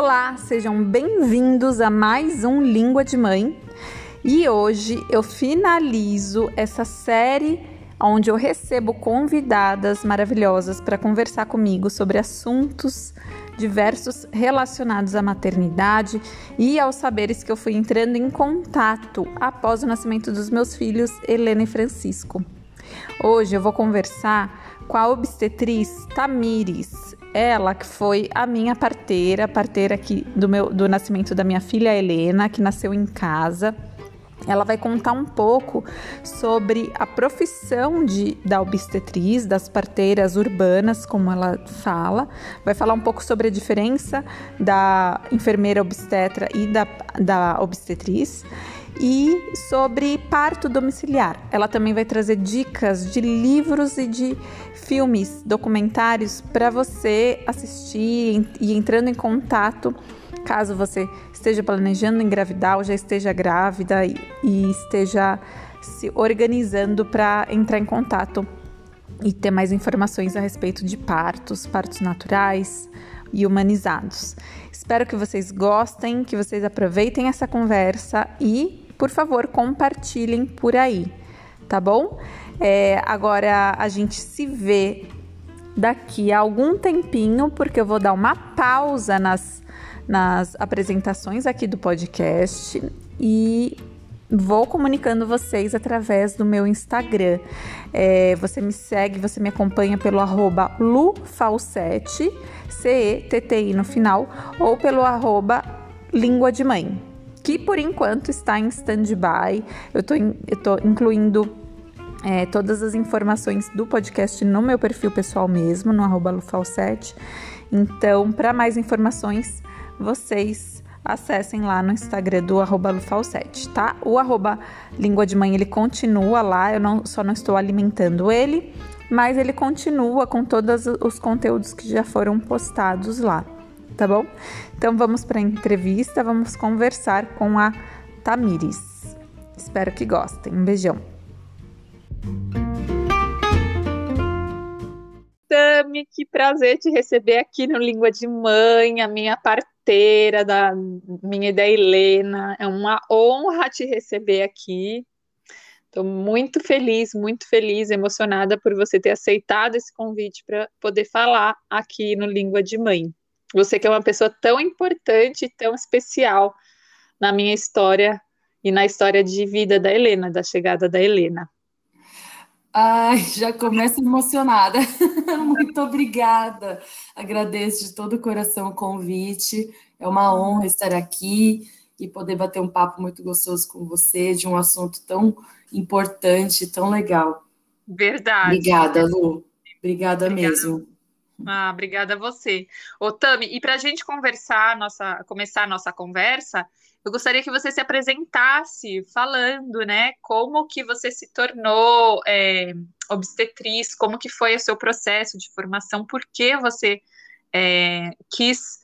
Olá, sejam bem-vindos a mais um Língua de Mãe. E hoje eu finalizo essa série onde eu recebo convidadas maravilhosas para conversar comigo sobre assuntos diversos relacionados à maternidade e aos saberes que eu fui entrando em contato após o nascimento dos meus filhos, Helena e Francisco. Hoje eu vou conversar com a obstetriz Tamires, ela que foi a minha parteira, parteira aqui do meu do nascimento da minha filha Helena, que nasceu em casa. Ela vai contar um pouco sobre a profissão de, da obstetriz, das parteiras urbanas, como ela fala. Vai falar um pouco sobre a diferença da enfermeira obstetra e da, da obstetriz e sobre parto domiciliar. Ela também vai trazer dicas de livros e de filmes, documentários para você assistir e entrando em contato caso você esteja planejando engravidar ou já esteja grávida e, e esteja se organizando para entrar em contato e ter mais informações a respeito de partos, partos naturais e humanizados. Espero que vocês gostem, que vocês aproveitem essa conversa e por favor, compartilhem por aí, tá bom? É, agora a gente se vê daqui a algum tempinho, porque eu vou dar uma pausa nas, nas apresentações aqui do podcast e vou comunicando vocês através do meu Instagram. É, você me segue, você me acompanha pelo arroba lufalsete, C-E-T-T-I no final, ou pelo arroba língua de mãe que por enquanto está em stand-by. Eu estou incluindo é, todas as informações do podcast no meu perfil pessoal mesmo, no arroba. Então, para mais informações, vocês acessem lá no Instagram do arroba tá? O arroba língua de mãe, ele continua lá, eu não, só não estou alimentando ele, mas ele continua com todos os conteúdos que já foram postados lá tá bom? Então vamos para a entrevista, vamos conversar com a Tamires. Espero que gostem. Um beijão. Tami, que prazer te receber aqui no Língua de Mãe, a minha parteira da minha ideia Helena. É uma honra te receber aqui. Estou muito feliz, muito feliz, emocionada por você ter aceitado esse convite para poder falar aqui no Língua de Mãe. Você que é uma pessoa tão importante, tão especial na minha história e na história de vida da Helena, da chegada da Helena. Ai, já começo emocionada. Muito obrigada. Agradeço de todo o coração o convite. É uma honra estar aqui e poder bater um papo muito gostoso com você de um assunto tão importante, tão legal. Verdade. Obrigada, Lu. Obrigada, Obrigada. mesmo. Ah, obrigada a você. Ô, Tami, e para a gente conversar, nossa, começar a nossa conversa, eu gostaria que você se apresentasse falando, né, como que você se tornou é, obstetriz, como que foi o seu processo de formação, por que você é, quis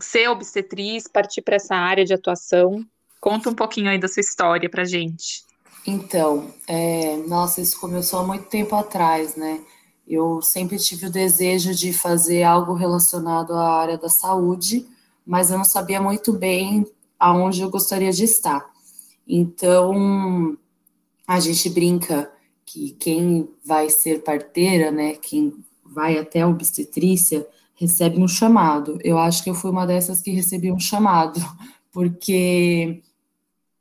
ser obstetriz, partir para essa área de atuação. Conta um pouquinho aí da sua história para gente. Então, é, nossa, isso começou há muito tempo atrás, né? Eu sempre tive o desejo de fazer algo relacionado à área da saúde, mas eu não sabia muito bem aonde eu gostaria de estar. Então, a gente brinca que quem vai ser parteira, né, quem vai até a obstetrícia, recebe um chamado. Eu acho que eu fui uma dessas que recebi um chamado, porque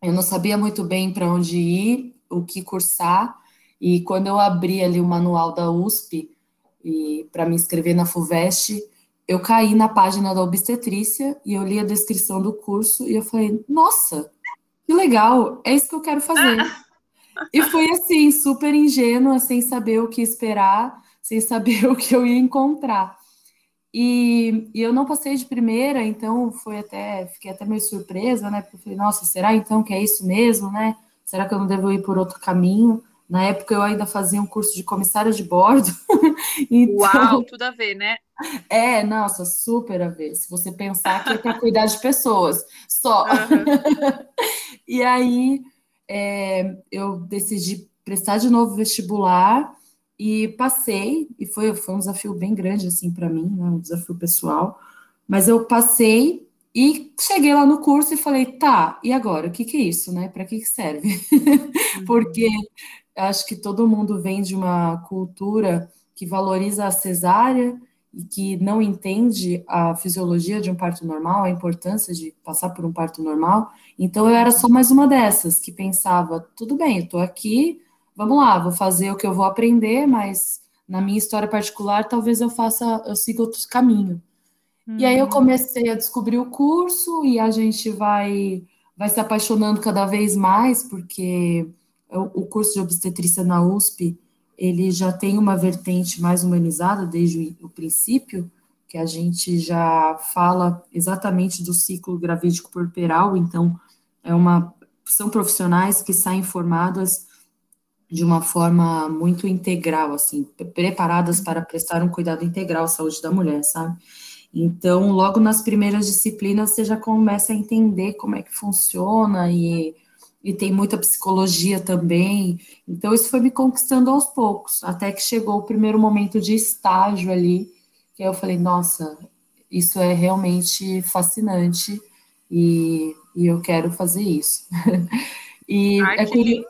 eu não sabia muito bem para onde ir, o que cursar, e quando eu abri ali o manual da USP e para me inscrever na FUVEST, eu caí na página da obstetrícia e eu li a descrição do curso e eu falei: "Nossa, que legal, é isso que eu quero fazer". e foi assim, super ingênua, sem saber o que esperar, sem saber o que eu ia encontrar. E, e, eu não passei de primeira, então foi até, fiquei até meio surpresa, né? Porque eu falei, nossa, será então que é isso mesmo, né? Será que eu não devo ir por outro caminho? Na época eu ainda fazia um curso de comissária de bordo. então, Uau, tudo a ver, né? É, nossa, super a ver. Se você pensar que é para cuidar de pessoas, só. Uhum. e aí é, eu decidi prestar de novo vestibular e passei, e foi, foi um desafio bem grande assim para mim, né, um desafio pessoal. Mas eu passei E cheguei lá no curso e falei, tá, e agora? O que, que é isso, né? Para que, que serve? Uhum. Porque acho que todo mundo vem de uma cultura que valoriza a cesárea e que não entende a fisiologia de um parto normal, a importância de passar por um parto normal. Então eu era só mais uma dessas que pensava, tudo bem, eu tô aqui, vamos lá, vou fazer o que eu vou aprender, mas na minha história particular talvez eu faça, eu siga outro caminho. Uhum. E aí eu uhum. comecei a descobrir o curso e a gente vai vai se apaixonando cada vez mais porque o, curso de obstetrícia na USP ele já tem uma vertente mais humanizada desde o princípio, que a gente já fala exatamente do ciclo gravídico puerperal, então é uma são profissionais que saem formadas de uma forma muito integral, assim, preparadas para prestar um cuidado integral à saúde da mulher, sabe? Então, logo nas primeiras disciplinas, você já começa a entender como é que funciona e e tem muita psicologia também. Então, isso foi me conquistando aos poucos, até que chegou o primeiro momento de estágio ali, que eu falei, nossa, isso é realmente fascinante e, e eu quero fazer isso. e Ai, é, curi...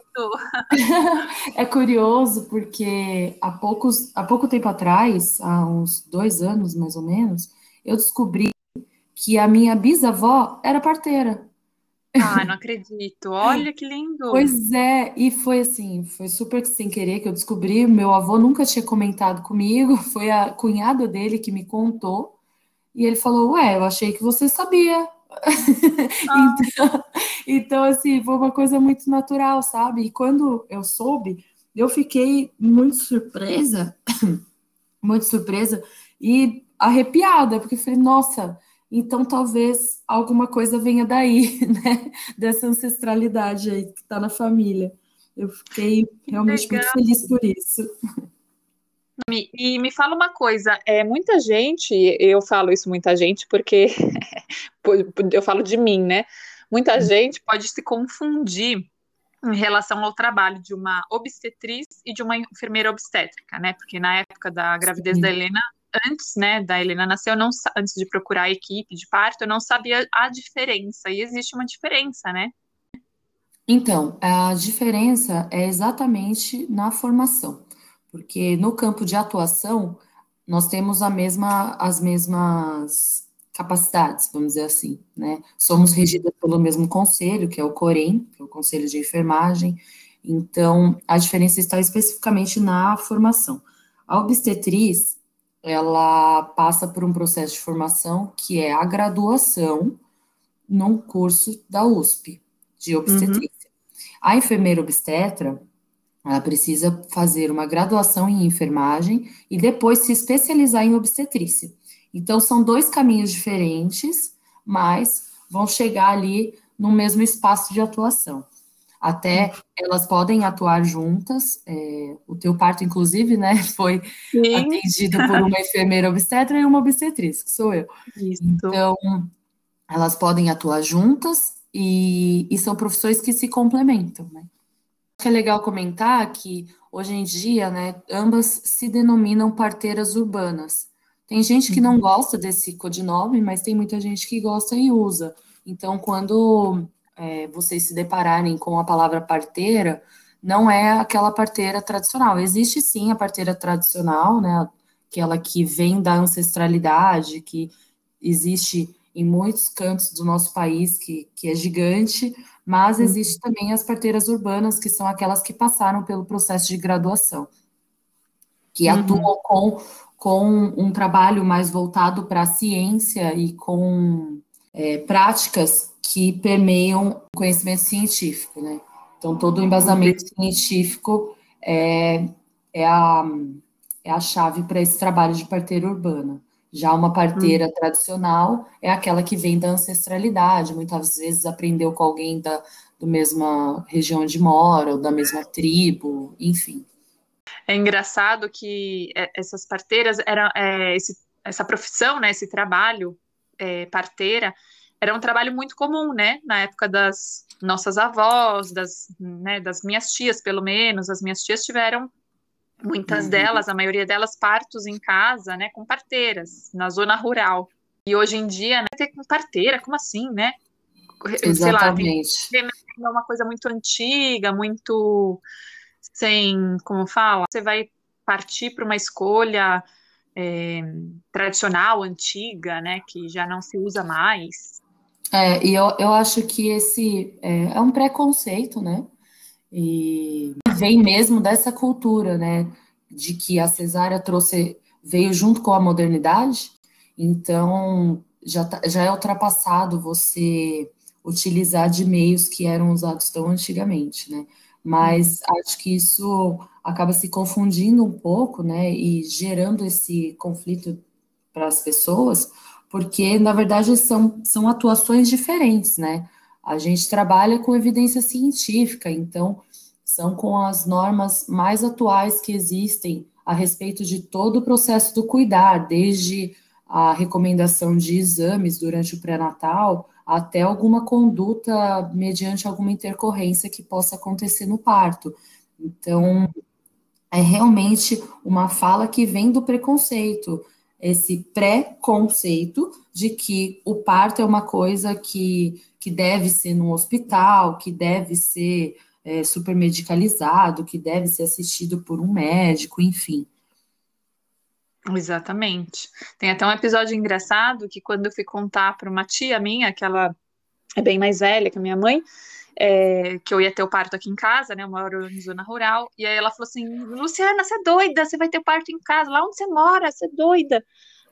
é curioso porque há, poucos, há pouco tempo atrás, há uns dois anos mais ou menos, eu descobri que a minha bisavó era parteira. Ah, não acredito. Olha que lindo. Pois é, e foi assim, foi super sem querer que eu descobri. Meu avô nunca tinha comentado comigo, foi a cunhada dele que me contou. E ele falou: Ué, eu achei que você sabia. Ah. então, então, assim, foi uma coisa muito natural, sabe? E quando eu soube, eu fiquei muito surpresa, muito surpresa e arrepiada, porque falei: Nossa então, talvez alguma coisa venha daí, né? Dessa ancestralidade aí que está na família. Eu fiquei realmente muito feliz por isso. E me fala uma coisa, é muita gente, eu falo isso muita gente porque eu falo de mim, né? Muita uhum. gente pode se confundir em relação ao trabalho de uma obstetriz e de uma enfermeira obstétrica, né? Porque na época da gravidez Sim. da Helena, antes, né, da Helena nascer, eu não antes de procurar a equipe de parto, eu não sabia a diferença. E existe uma diferença, né? Então, a diferença é exatamente na formação, porque no campo de atuação nós temos a mesma, as mesmas capacidades, vamos dizer assim, né? Somos regidas pelo mesmo conselho, que é o COREM, que é o Conselho de Enfermagem. Então, a diferença está especificamente na formação. A obstetriz, ela passa por um processo de formação que é a graduação num curso da USP de obstetrícia. Uhum. A enfermeira obstetra, ela precisa fazer uma graduação em enfermagem e depois se especializar em obstetrícia. Então, são dois caminhos diferentes, mas vão chegar ali no mesmo espaço de atuação. Até elas podem atuar juntas. É, o teu parto, inclusive, né, foi Sim. atendido por uma enfermeira obstetra e uma obstetriz, que sou eu. Isso. Então, elas podem atuar juntas e, e são profissões que se complementam, né? É legal comentar que hoje em dia, né, ambas se denominam parteiras urbanas. Tem gente que não uhum. gosta desse codinome, mas tem muita gente que gosta e usa. Então, quando é, vocês se depararem com a palavra parteira, não é aquela parteira tradicional. Existe sim a parteira tradicional, né? Aquela que vem da ancestralidade, que existe em muitos cantos do nosso país, que, que é gigante, mas uhum. existe também as parteiras urbanas, que são aquelas que passaram pelo processo de graduação, que uhum. atuam com, com um trabalho mais voltado para a ciência e com é, práticas que permeiam o conhecimento científico, né? Então, todo o embasamento científico é, é, a, é a chave para esse trabalho de parteira urbana. Já uma parteira hum. tradicional é aquela que vem da ancestralidade, muitas vezes aprendeu com alguém da, da mesma região de mora, ou da mesma tribo, enfim. É engraçado que é, essas parteiras, era, é, esse, essa profissão, né, esse trabalho é, parteira, era um trabalho muito comum, né? Na época das nossas avós, das, né, das minhas tias, pelo menos. As minhas tias tiveram, muitas uhum. delas, a maioria delas, partos em casa, né? Com parteiras, na zona rural. E hoje em dia, né, ter parteira, como assim, né? Exatamente. Sei lá, é uma coisa muito antiga, muito sem, como fala, você vai partir para uma escolha é, tradicional, antiga, né, que já não se usa mais. É, e eu, eu acho que esse é, é um preconceito, né? E vem mesmo dessa cultura, né? De que a cesárea trouxe, veio junto com a modernidade, então já, tá, já é ultrapassado você utilizar de meios que eram usados tão antigamente, né? Mas acho que isso acaba se confundindo um pouco, né? E gerando esse conflito para as pessoas, porque na verdade são, são atuações diferentes, né? A gente trabalha com evidência científica, então são com as normas mais atuais que existem a respeito de todo o processo do cuidar, desde a recomendação de exames durante o pré-natal até alguma conduta mediante alguma intercorrência que possa acontecer no parto. Então, é realmente uma fala que vem do preconceito, esse pré-conceito de que o parto é uma coisa que, que deve ser no hospital, que deve ser é, super medicalizado, que deve ser assistido por um médico, enfim. Exatamente. Tem até um episódio engraçado que quando eu fui contar para uma tia minha, que ela é bem mais velha que a minha mãe, é, que eu ia ter o parto aqui em casa, né? Eu moro em zona rural. E aí ela falou assim: Luciana, você é doida, você vai ter parto em casa, lá onde você mora, você é doida.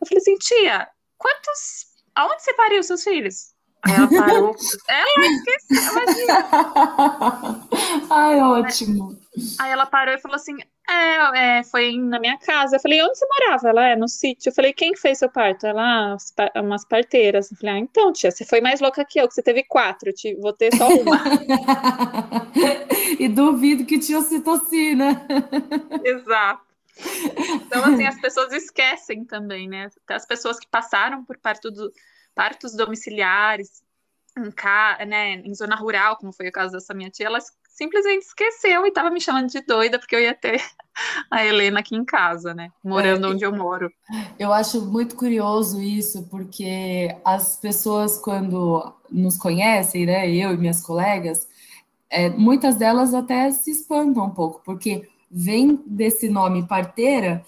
Eu falei assim, tia, quantos. Aonde você pariu seus filhos? Ela parou. ela esqueceu, imagina. Ai, ótimo. Aí ela parou e falou assim: é, é, foi na minha casa. Eu falei, onde você morava? Ela é no sítio. Eu falei, quem fez seu parto? Ela, ah, umas parteiras. Eu falei, ah, então, tia, você foi mais louca que eu, que você teve quatro, te, vou ter só uma. e duvido que tinha ocitocina. Exato. Então, assim, as pessoas esquecem também, né? As pessoas que passaram por parto do, partos domiciliares, em, ca, né, em zona rural, como foi o caso dessa minha tia, elas simplesmente esqueceu e estava me chamando de doida porque eu ia ter a Helena aqui em casa, né? Morando é, onde eu moro. Eu acho muito curioso isso, porque as pessoas, quando nos conhecem, né? Eu e minhas colegas, é, muitas delas até se espantam um pouco, porque vem desse nome parteira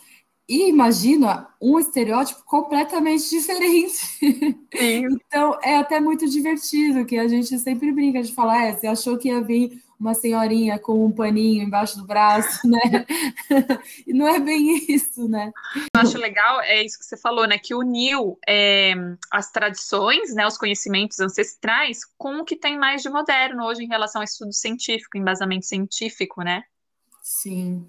e imagina um estereótipo completamente diferente. Então é até muito divertido, que a gente sempre brinca de falar, é, você achou que ia vir uma senhorinha com um paninho embaixo do braço, né? e não é bem isso, né? Eu acho legal, é isso que você falou, né? Que uniu é, as tradições, né? Os conhecimentos ancestrais com o que tem mais de moderno hoje em relação ao estudo científico, embasamento científico, né? Sim.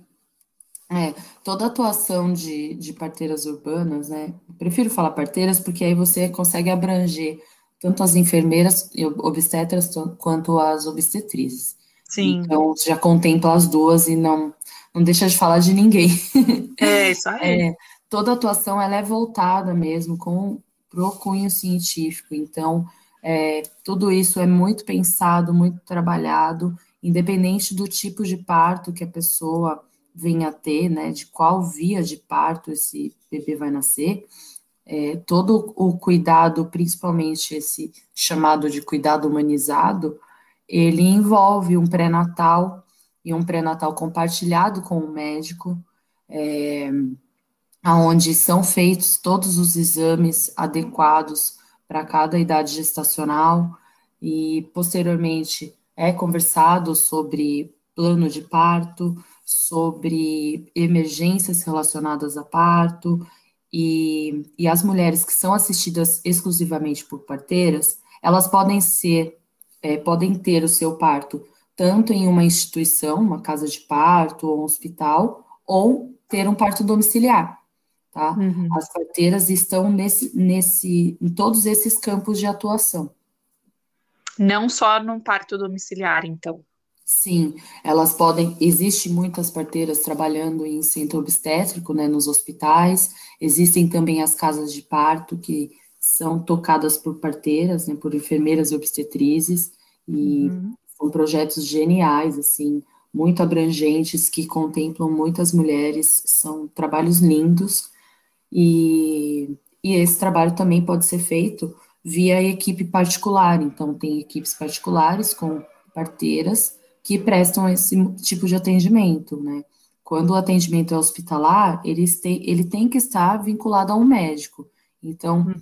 É, toda atuação de, de parteiras urbanas, né? Eu prefiro falar parteiras porque aí você consegue abranger tanto as enfermeiras e obstetras quanto as obstetrizes. Sim. Então, já contempla as duas e não, não deixa de falar de ninguém. É, isso aí. É, toda atuação ela é voltada mesmo com pro cunho científico. Então, é, tudo isso é muito pensado, muito trabalhado, independente do tipo de parto que a pessoa venha a ter, né, de qual via de parto esse bebê vai nascer, é, todo o cuidado, principalmente esse chamado de cuidado humanizado, ele envolve um pré-natal e um pré-natal compartilhado com o médico, é, onde são feitos todos os exames adequados para cada idade gestacional e posteriormente é conversado sobre plano de parto, sobre emergências relacionadas a parto e, e as mulheres que são assistidas exclusivamente por parteiras, elas podem ser é, podem ter o seu parto tanto em uma instituição, uma casa de parto ou um hospital, ou ter um parto domiciliar. Tá? Uhum. As parteiras estão nesse, nesse, em todos esses campos de atuação. Não só no parto domiciliar, então. Sim, elas podem. Existem muitas parteiras trabalhando em centro obstétrico, né, nos hospitais. Existem também as casas de parto que são tocadas por parteiras, né, por enfermeiras e obstetrizes, e uhum. são projetos geniais, assim, muito abrangentes, que contemplam muitas mulheres, são trabalhos lindos, e, e esse trabalho também pode ser feito via equipe particular. Então, tem equipes particulares com parteiras que prestam esse tipo de atendimento, né? Quando o atendimento é hospitalar, ele tem, ele tem que estar vinculado a um médico. Então, uhum.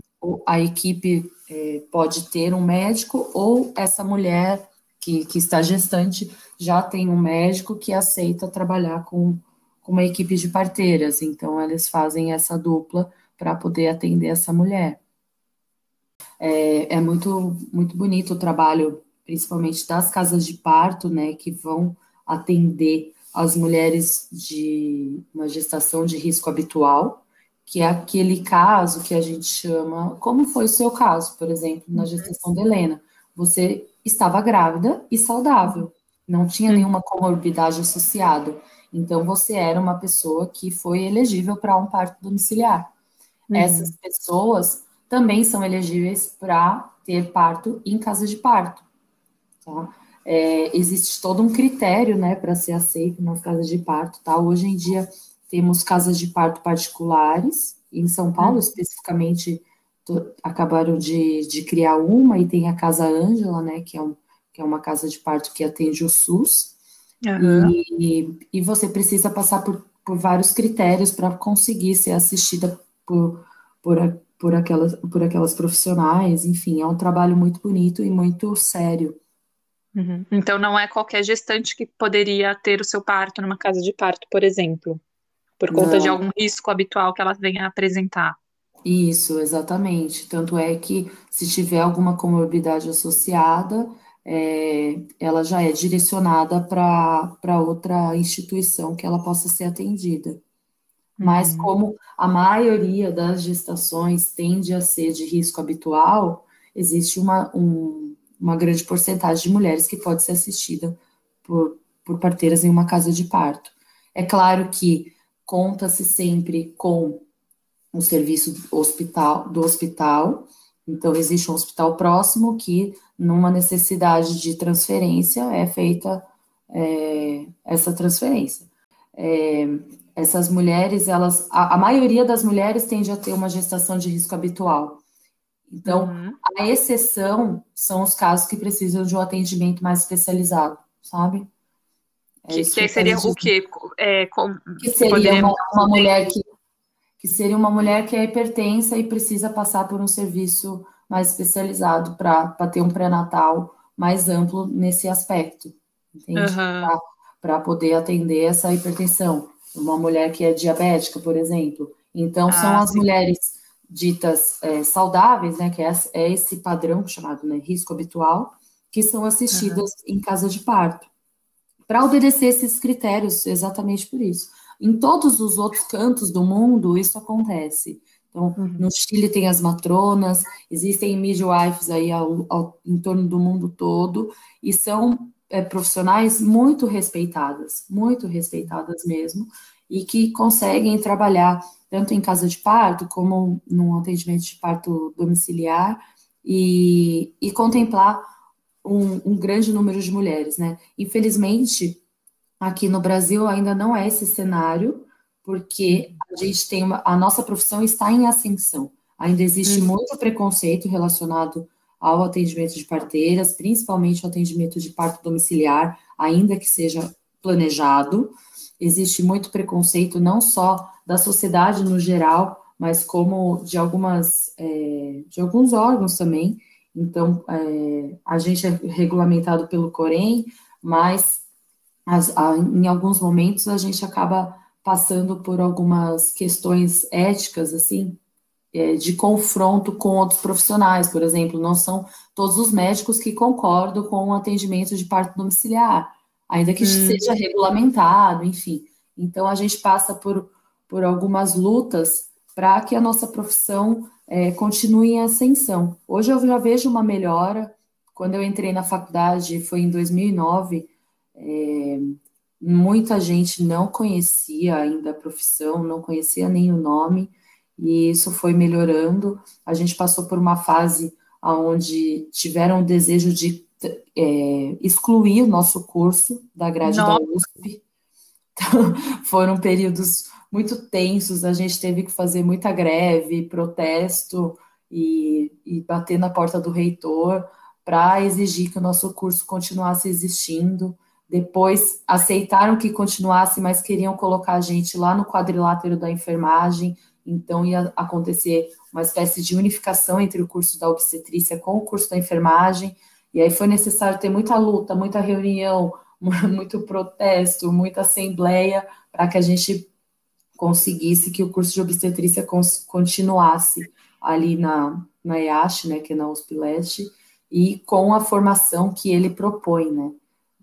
A equipe é, pode ter um médico ou essa mulher que, que está gestante já tem um médico que aceita trabalhar com, com uma equipe de parteiras. Então, eles fazem essa dupla para poder atender essa mulher. É, é, muito, muito bonito o trabalho, principalmente das casas de parto, né, que vão atender as mulheres de uma gestação de risco habitual, que é aquele caso que a gente chama, como foi o seu caso, por exemplo, na gestação de Helena. Você estava grávida e saudável, não tinha nenhuma comorbidade associada. Então, você era uma pessoa que foi elegível para um parto domiciliar. Uhum. Essas pessoas também são elegíveis para ter parto em casa de parto. Tá? É, existe todo um critério né, para ser aceito nas casas de parto. Tá? Hoje em dia temos casas de parto particulares, em São Paulo uhum. especificamente acabaram de, de criar uma, e tem a Casa Ângela, né, que é, um, que é uma casa de parto que atende o SUS, uhum. e, e você precisa passar por, por vários critérios para conseguir ser assistida por, por, por, aquelas, por aquelas profissionais, enfim, é um trabalho muito bonito e muito sério. Uhum. Então não é qualquer gestante que poderia ter o seu parto numa casa de parto, por exemplo, por conta não. de algum risco habitual que ela venha apresentar. Isso, exatamente. Tanto é que se tiver alguma comorbidade associada, é, ela já é direcionada para outra instituição que ela possa ser atendida. Mas uhum. como a maioria das gestações tende a ser de risco habitual, existe uma, um, uma grande porcentagem de mulheres que pode ser assistida por, por parteiras em uma casa de parto. É claro que conta-se sempre com um serviço hospital, do hospital, então existe um hospital próximo que, numa necessidade de transferência, é feita é, essa transferência. É, essas mulheres, elas, a, a, maioria das mulheres tende a ter uma gestação de risco habitual. Então, uhum. a exceção são os casos que precisam de um atendimento mais especializado, sabe? É que, que seria o quê? É, com, que seria uma, uma mulher que, que seria uma mulher que é hipertensa e precisa passar por um serviço mais especializado para ter um pré-natal mais amplo nesse aspecto, entende? Uhum. Para poder atender essa hipertensão. Uma mulher que é diabética, por exemplo. Então, ah, são as sim. mulheres ditas é, saudáveis, né, que é, é, esse padrão chamado né, risco habitual, que são assistidas uhum. em casa de parto. Para obedecer esses critérios, exatamente por isso. Em todos os outros cantos do mundo, isso acontece. Então, uhum. no Chile tem as matronas, existem midwives aí ao, ao, em torno do mundo todo, e são é, profissionais muito respeitadas, muito respeitadas mesmo, e que conseguem trabalhar tanto em casa de parto como num atendimento de parto domiciliar e, e contemplar um, um, grande número de mulheres, né? Infelizmente, aqui no Brasil ainda não é esse cenário, porque a gente tem uma, a nossa profissão está em ascensão. Ainda existe uhum. muito preconceito relacionado ao atendimento de parteiras, principalmente o atendimento de parto domiciliar, ainda que seja planejado. Existe muito preconceito, não só da sociedade no geral, mas como de algumas é, de alguns órgãos também. Então, é, a gente é regulamentado pelo Corém, mas as, a, em alguns momentos a gente acaba passando por algumas questões éticas, assim, é, de confronto com outros profissionais, por exemplo, não são todos os médicos que concordam com o atendimento de parto domiciliar, ainda que hum. seja regulamentado, enfim. Então, a gente passa por, por algumas lutas para que a nossa profissão é, continue em ascensão. Hoje eu já vejo uma melhora. Quando eu entrei na faculdade, foi em 2009, é, muita gente não conhecia ainda a profissão, não conhecia nem o nome, e isso foi melhorando. A gente passou por uma fase onde tiveram o desejo de é, excluir o nosso curso da grade Nossa. da USP. Então, foram períodos muito tensos, a gente teve que fazer muita greve, protesto e, e bater na porta do reitor para exigir que o nosso curso continuasse existindo. Depois aceitaram que continuasse, mas queriam colocar a gente lá no quadrilátero da enfermagem, então ia acontecer uma espécie de unificação entre o curso da obstetrícia com o curso da enfermagem, e aí foi necessário ter muita luta, muita reunião, muito protesto, muita assembleia para que a gente conseguisse que o curso de obstetrícia continuasse ali na, na IASH, né, que é na USP Leste, e com a formação que ele propõe, né?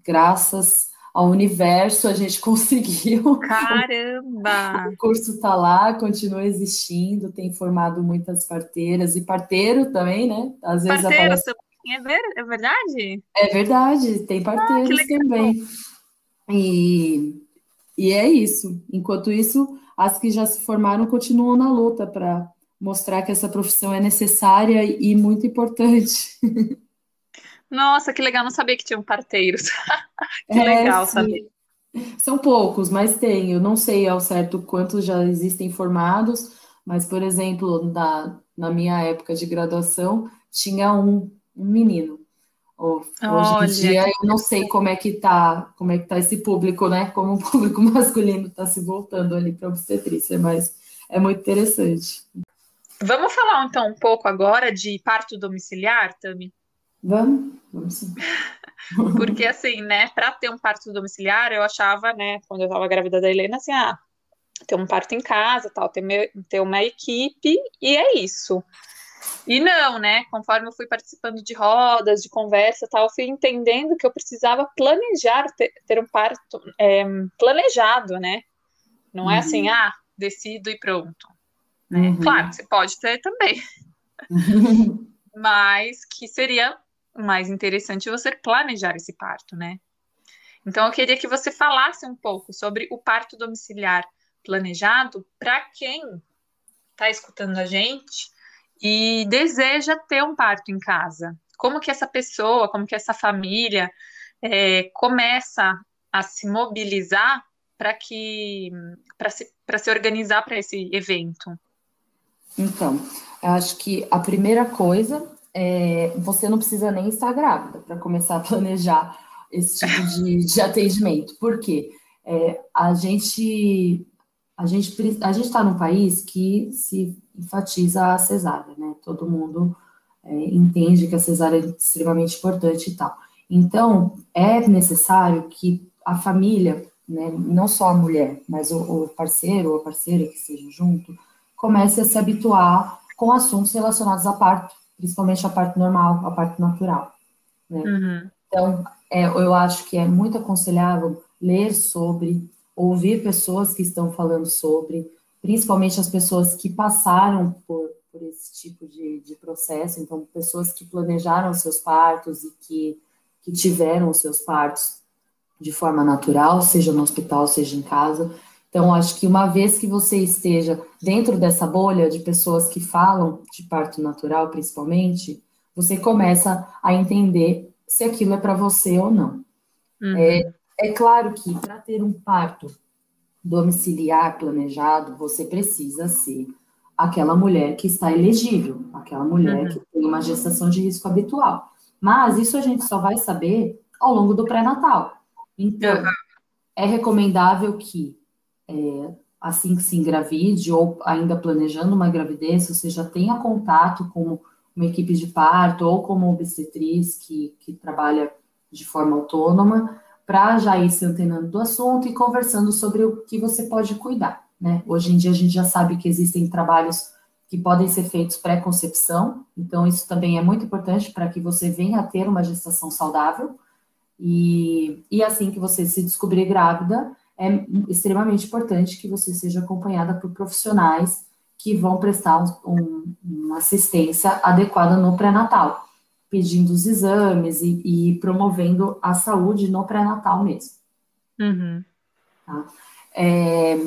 Graças ao universo a gente conseguiu. Caramba! O curso está lá, continua existindo, tem formado muitas parteiras e parteiro também, né? Às vezes Parteiro aparece... é, ver... é verdade? É verdade, tem ah, parteiros ah, também. E, e é isso. Enquanto isso, as que já se formaram continuam na luta para mostrar que essa profissão é necessária e muito importante. Nossa, que legal, não sabia que tinham parteiros. que é, legal sim. saber. São poucos, mas tem. Eu não sei ao certo quantos já existem formados, mas, por exemplo, na, na minha época de graduação, tinha um, um menino. Hoje Olha, em dia eu não sei como é que tá, como é que tá esse público, né? Como o público masculino está se voltando ali para obstetrícia, mas é muito interessante. Vamos falar então um pouco agora de parto domiciliar, Tami? Vamos, vamos sim. Porque assim, né, para ter um parto domiciliar, eu achava, né, quando eu estava grávida da Helena, assim, ah, ter um parto em casa, tal, ter, meu, ter uma equipe, e é isso. E não, né, conforme eu fui participando de rodas, de conversa, tal, eu fui entendendo que eu precisava planejar, ter, ter um parto é, planejado, né, não é assim, uhum. ah, decido e pronto. Né? Uhum. Claro, você pode ter também. Mas que seria mais interessante você planejar esse parto, né? Então, eu queria que você falasse um pouco sobre o parto domiciliar planejado para quem está escutando a gente e deseja ter um parto em casa. Como que essa pessoa, como que essa família é, começa a se mobilizar para que para se, se organizar para esse evento? Então, eu acho que a primeira coisa é você não precisa nem estar grávida para começar a planejar esse tipo de, de atendimento. Por quê? É, a gente a gente a gente está num país que se enfatiza a cesárea, né? Todo mundo é, entende que a cesárea é extremamente importante e tal. Então é necessário que a família, né, não só a mulher, mas o, o parceiro ou a parceira que esteja junto, comece a se habituar com assuntos relacionados à parto, principalmente a parto normal, a parto natural. Né? Uhum. Então, é, eu acho que é muito aconselhável ler sobre, ouvir pessoas que estão falando sobre, principalmente as pessoas que passaram por, por esse tipo de, de processo, então, pessoas que planejaram seus partos e que, que tiveram os seus partos de forma natural, seja no hospital, seja em casa, então, acho que uma vez que você esteja dentro dessa bolha de pessoas que falam de parto natural, principalmente, você começa a entender se aquilo é para você ou não. Uhum. É, é claro que para ter um parto domiciliar planejado, você precisa ser aquela mulher que está elegível, aquela mulher uhum. que tem uma gestação de risco habitual. Mas isso a gente só vai saber ao longo do pré-natal. Então, uhum. é recomendável que é, assim que se engravide ou ainda planejando uma gravidez, você já tenha contato com uma equipe de parto ou como obstetriz que, que trabalha de forma autônoma, para já ir se antenando do assunto e conversando sobre o que você pode cuidar. Né? Hoje em dia a gente já sabe que existem trabalhos que podem ser feitos pré-concepção, então isso também é muito importante para que você venha a ter uma gestação saudável. E, e assim que você se descobrir grávida, é extremamente importante que você seja acompanhada por profissionais que vão prestar um, uma assistência adequada no pré-natal, pedindo os exames e, e, promovendo a saúde no pré-natal mesmo. Uhum. Tá? É,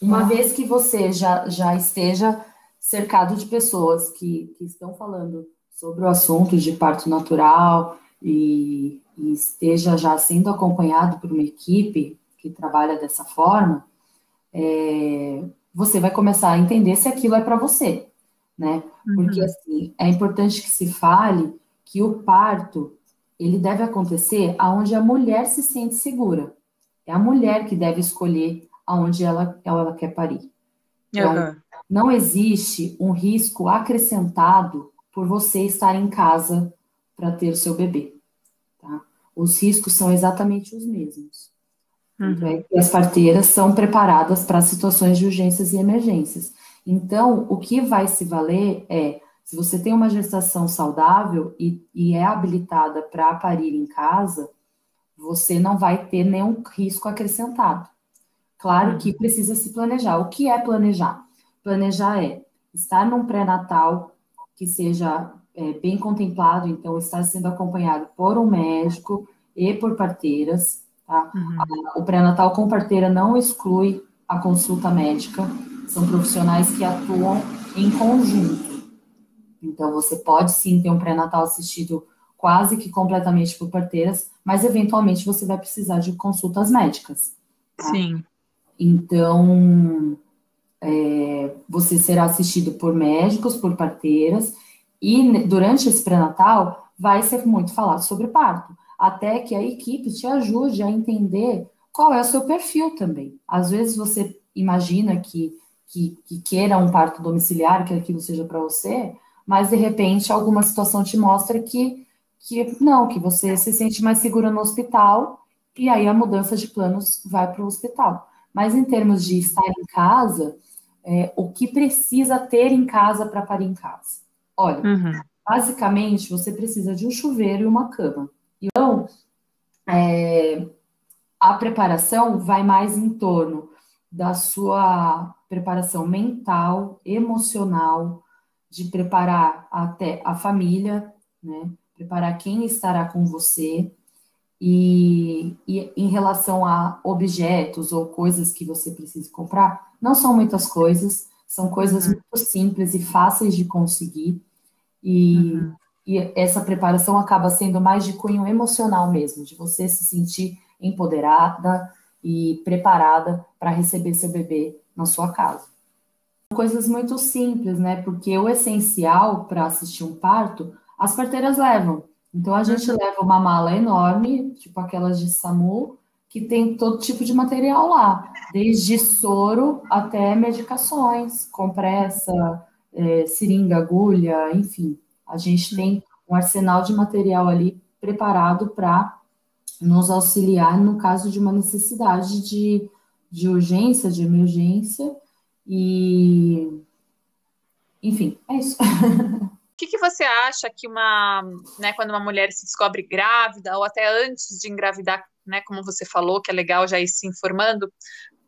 uma vez que você já, já esteja cercado de pessoas que, que estão falando sobre o assunto de parto natural e, e esteja já sendo acompanhado por uma equipe que trabalha dessa forma, é, você vai começar a entender se aquilo é para você, né? Porque uhum. assim, é importante que se fale que o parto ele deve acontecer aonde a mulher se sente segura. É a mulher que deve escolher aonde ela, ela quer parir. Então, uhum. não existe um risco acrescentado por você estar em casa para ter o seu bebê. Tá? Os riscos são exatamente os mesmos. Uhum. É as parteiras são preparadas para situações de urgências e emergências. Então, o que vai se valer é, se você tem uma gestação saudável e, e é habilitada para parir em casa, você não vai ter nenhum risco acrescentado. Claro que uhum. precisa se planejar. O que é planejar? Planejar é estar num pré-natal que seja é, bem contemplado, então estar sendo acompanhado por um médico e por parteiras. Tá? Uhum. O pré-natal com parteira não exclui a consulta médica, são profissionais que atuam em conjunto. Então, você pode sim ter um pré-natal assistido quase que completamente por parteiras, mas eventualmente você vai precisar de consultas médicas. Tá? Sim. Então, é, você será assistido por médicos, por parteiras, e durante esse pré-natal vai ser muito falado sobre parto, até que a equipe te ajude a entender qual é o seu perfil também. Às vezes você imagina que, que, que queira um parto domiciliar, que aquilo seja para você, mas de repente alguma situação te mostra que, que não, que você se sente mais segura no hospital, e aí a mudança de planos vai para o hospital. Mas em termos de estar em casa, é, o que precisa ter em casa para parir em casa? Olha, uhum. basicamente você precisa de um chuveiro e uma cama. Então, é, a preparação vai mais em torno da sua preparação mental, emocional, de preparar até a família, né? Preparar quem estará com você, e, e, em relação a objetos ou coisas que você precisa comprar, não são muitas coisas, são coisas uhum. muito simples e fáceis de conseguir. E, uhum. e essa preparação acaba sendo mais de cunho emocional mesmo, de você se sentir empoderada e preparada para receber seu bebê na sua casa. Coisas muito simples, né? Porque o essencial para assistir um parto, as parteiras levam. Então a gente leva uma mala enorme, tipo aquelas de SAMU, que tem todo tipo de material lá, desde soro até medicações, compressa, é, seringa, agulha, enfim. A gente tem um arsenal de material ali preparado para nos auxiliar no caso de uma necessidade de, de urgência, de emergência, e enfim, é isso. que, que você acha que uma, né, quando uma mulher se descobre grávida, ou até antes de engravidar, né, como você falou, que é legal já ir se informando,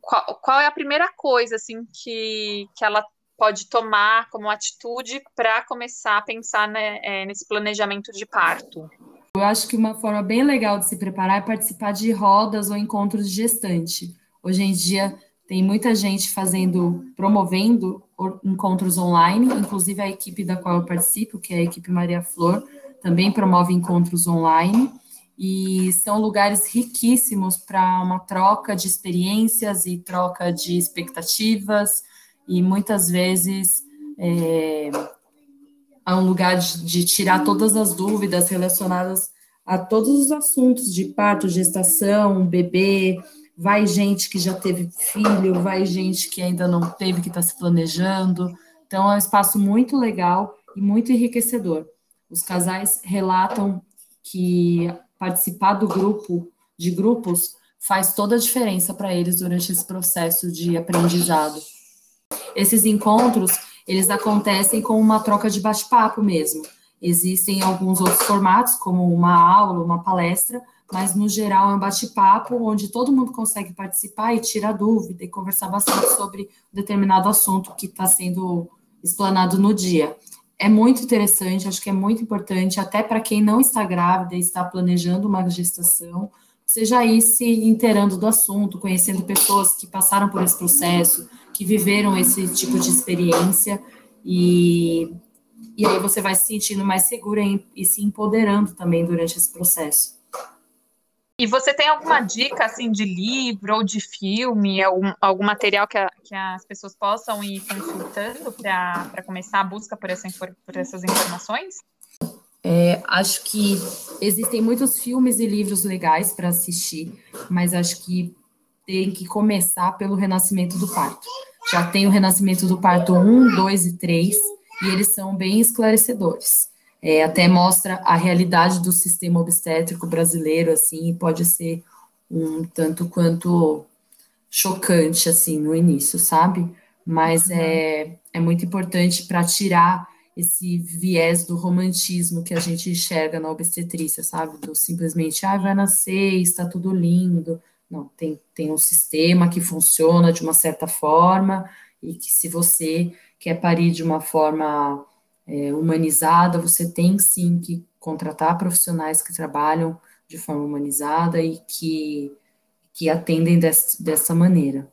qual, qual é a primeira coisa, assim, que, que ela pode tomar como atitude para começar a pensar né, é, nesse planejamento de parto? Eu acho que uma forma bem legal de se preparar é participar de rodas ou encontros de gestante. Hoje em dia tem muita gente fazendo, promovendo encontros online, inclusive a equipe da qual eu participo, que é a equipe Maria Flor, também promove encontros online. E são lugares riquíssimos para uma troca de experiências e troca de expectativas. E muitas vezes é, é um lugar de, de tirar todas as dúvidas relacionadas a todos os assuntos de parto, gestação, bebê, vai gente que já teve filho, vai gente que ainda não teve, que está se planejando. Então, é um espaço muito legal e muito enriquecedor. Os casais relatam que participar do grupo, de grupos, faz toda a diferença para eles durante esse processo de aprendizado. Esses encontros, eles acontecem com uma troca de bate-papo mesmo. Existem alguns outros formatos, como uma aula, uma palestra, mas no geral é um bate-papo onde todo mundo consegue participar e tirar dúvida e conversar bastante sobre determinado assunto que está sendo explanado no dia. É muito interessante, acho que é muito importante, até para quem não está grávida e está planejando uma gestação, já ir se inteirando do assunto, conhecendo pessoas que passaram por esse processo, que viveram esse tipo de experiência, e, e aí você vai se sentindo mais segura e, e se empoderando também durante esse processo. E você tem alguma dica assim de livro ou de filme, algum, algum material que, a, que as pessoas possam ir consultando para começar a busca por, essa, por essas informações? É, acho que existem muitos filmes e livros legais para assistir, mas acho que tem que começar pelo Renascimento do Parto. Já tem o Renascimento do Parto 1, 2 e 3, e eles são bem esclarecedores. É, até mostra a realidade do sistema obstétrico brasileiro, assim, pode ser um tanto quanto chocante, assim, no início, sabe? Mas é, é muito importante para tirar esse viés do romantismo que a gente enxerga na obstetrícia, sabe? Do simplesmente, ah, vai nascer, está tudo lindo. Não, tem, tem um sistema que funciona de uma certa forma e que se você quer parir de uma forma é, humanizada, você tem sim que contratar profissionais que trabalham de forma humanizada e que, que atendem des, dessa maneira.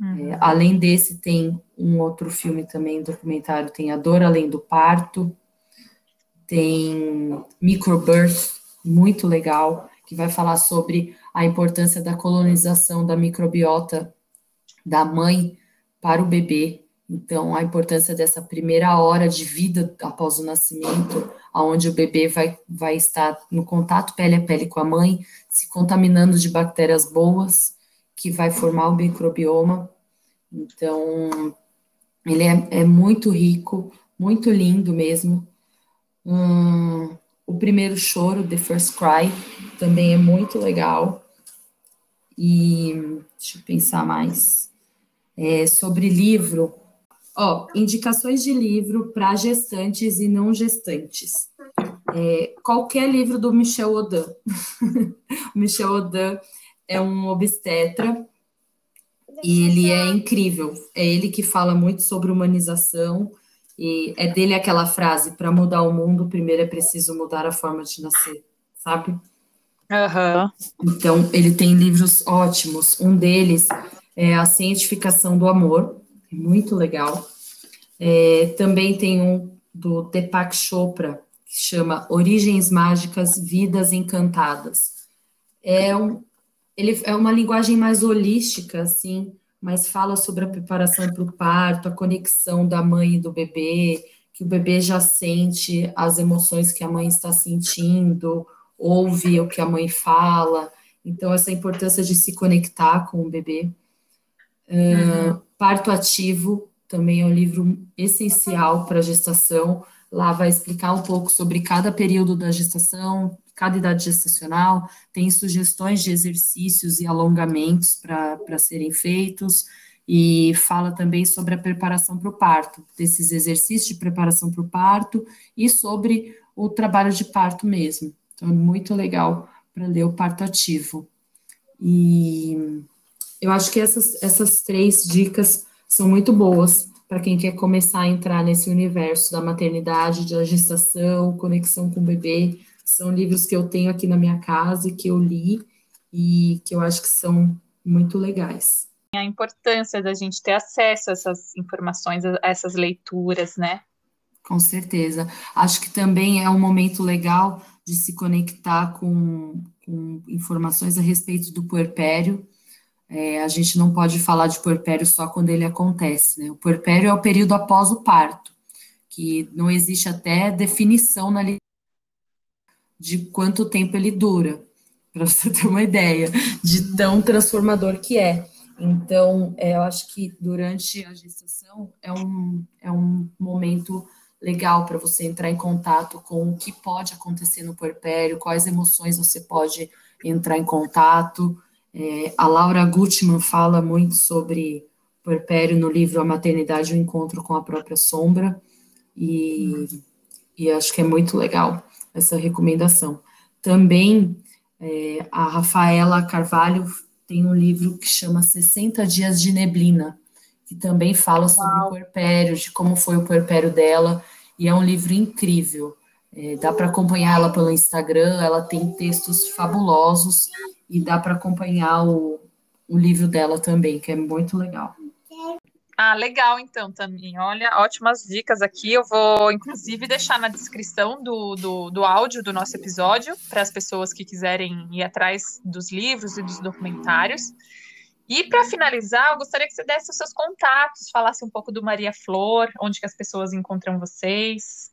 Uhum. É, além desse, tem um outro filme também, documentário, tem A Dor Além do Parto, tem Microbirth, muito legal, que vai falar sobre a importância da colonização da microbiota da mãe para o bebê. Então, a importância dessa primeira hora de vida após o nascimento, onde o bebê vai, vai estar no contato pele a pele com a mãe, se contaminando de bactérias boas, que vai formar o microbioma. Então, ele é, é muito rico, muito lindo mesmo. Hum, o primeiro choro, The First Cry, também é muito legal. E deixa eu pensar mais. É, sobre livro, ó, indicações de livro para gestantes e não gestantes. É, qualquer livro do Michel Odin. o Michel Odin é um obstetra e ele é incrível. É ele que fala muito sobre humanização. E é dele aquela frase: para mudar o mundo, primeiro é preciso mudar a forma de nascer, sabe? Uhum. Então, ele tem livros ótimos. Um deles é A Cientificação do Amor, muito legal. É, também tem um do Deepak Chopra, que chama Origens Mágicas, Vidas Encantadas. É um, ele é uma linguagem mais holística, assim, mas fala sobre a preparação para o parto, a conexão da mãe e do bebê, que o bebê já sente as emoções que a mãe está sentindo, ouve o que a mãe fala. Então, essa importância de se conectar com o bebê. Uhum. Uh, parto Ativo também é um livro essencial para a gestação. Lá vai explicar um pouco sobre cada período da gestação, cada idade gestacional, tem sugestões de exercícios e alongamentos para serem feitos, e fala também sobre a preparação para o parto, desses exercícios de preparação para o parto e sobre o trabalho de parto mesmo. Então, é muito legal para ler o parto ativo. E eu acho que essas, essas três dicas são muito boas para quem quer começar a entrar nesse universo da maternidade, da gestação, conexão com o bebê, são livros que eu tenho aqui na minha casa e que eu li e que eu acho que são muito legais. A importância da gente ter acesso a essas informações, a essas leituras, né? Com certeza. Acho que também é um momento legal de se conectar com, com informações a respeito do puerpério. É, a gente não pode falar de puerpério só quando ele acontece, né? O puerpério é o período após o parto, que não existe até definição na de quanto tempo ele dura, para você ter uma ideia de tão transformador que é. Então, é, eu acho que durante a gestação é um, é um momento legal para você entrar em contato com o que pode acontecer no puerpério, quais emoções você pode entrar em contato. É, a Laura Gutman fala muito sobre puerpério no livro A Maternidade e o Encontro com a Própria Sombra, e, e acho que é muito legal essa recomendação. Também é, a Rafaela Carvalho tem um livro que chama 60 Dias de Neblina, que também fala sobre Uau. o puerpério, de como foi o puerpério dela, e é um livro incrível. É, dá para acompanhar ela pelo Instagram, ela tem textos fabulosos e dá para acompanhar o, o livro dela também, que é muito legal. Ah, legal então também. Olha, ótimas dicas aqui. Eu vou, inclusive, deixar na descrição do, do, do áudio do nosso episódio para as pessoas que quiserem ir atrás dos livros e dos documentários. E para finalizar, eu gostaria que você desse os seus contatos, falasse um pouco do Maria Flor, onde que as pessoas encontram vocês.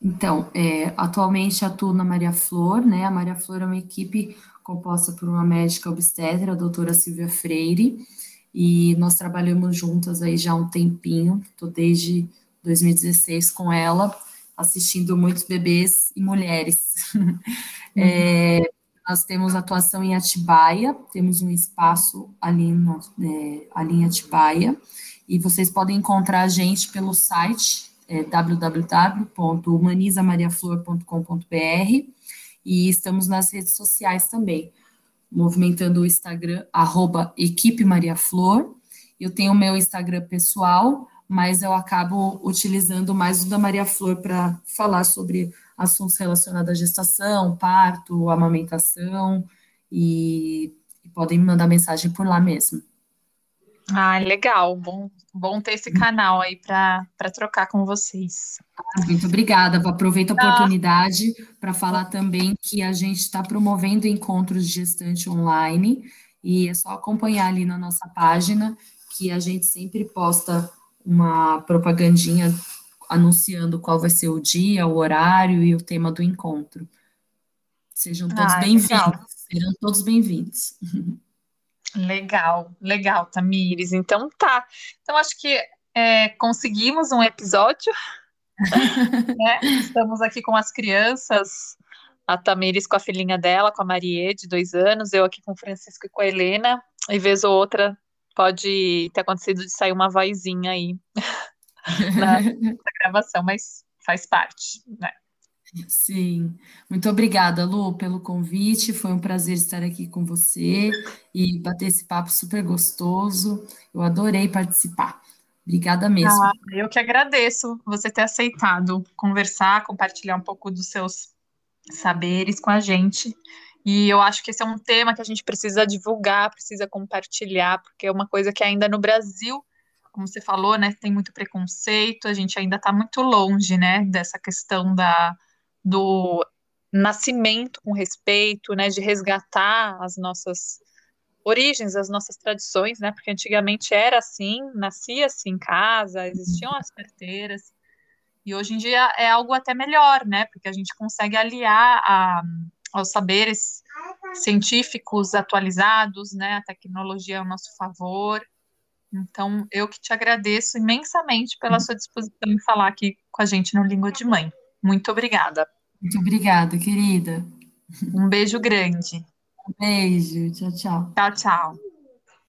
Então, é, atualmente atuo na Maria Flor, né? A Maria Flor é uma equipe composta por uma médica obstetra, a doutora Silvia Freire, e nós trabalhamos juntas aí já há um tempinho, estou desde 2016 com ela, assistindo muitos bebês e mulheres. É, nós temos atuação em Atibaia, temos um espaço ali, no, é, ali em Atibaia, e vocês podem encontrar a gente pelo site é, www.humanizamariaflor.com.br e estamos nas redes sociais também movimentando o Instagram, arroba Equipe Maria Flor. Eu tenho o meu Instagram pessoal, mas eu acabo utilizando mais o da Maria Flor para falar sobre assuntos relacionados à gestação, parto, amamentação, e, podem me mandar mensagem por lá mesmo. Ah, legal. Bom, bom ter esse canal aí para trocar com vocês. Muito obrigada. Aproveito a oportunidade ah. para falar também que a gente está promovendo encontros de gestante online e é só acompanhar ali na nossa página que a gente sempre posta uma propagandinha anunciando qual vai ser o dia, o horário e o tema do encontro. Sejam todos ah, bem-vindos. Serão todos bem-vindos. Legal, legal, Tamires. Então tá. Então acho que é, conseguimos um episódio. né? Estamos aqui com as crianças, a Tamires com a filhinha dela, com a Marie, de dois anos, eu aqui com o Francisco e com a Helena, e vez ou outra pode ter acontecido de sair uma vozinha aí na, na gravação, mas faz parte, né? Sim, muito obrigada, Lu, pelo convite. Foi um prazer estar aqui com você e bater esse papo super gostoso. Eu adorei participar. Obrigada mesmo. Ah, eu que agradeço você ter aceitado conversar, compartilhar um pouco dos seus saberes com a gente. E eu acho que esse é um tema que a gente precisa divulgar, precisa compartilhar, porque é uma coisa que ainda no Brasil, como você falou, né, tem muito preconceito, a gente ainda está muito longe, né, dessa questão da do nascimento com respeito, né, de resgatar as nossas origens, as nossas tradições, né, porque antigamente era assim, nascia-se em casa, existiam as parteiras, e hoje em dia é algo até melhor, né, porque a gente consegue aliar a, aos saberes científicos atualizados, né, a tecnologia ao nosso favor, então eu que te agradeço imensamente pela sua disposição em falar aqui com a gente no Língua de Mãe. Muito obrigada. Muito obrigada, querida. Um beijo grande. Um beijo. Tchau, tchau. Tchau, tchau.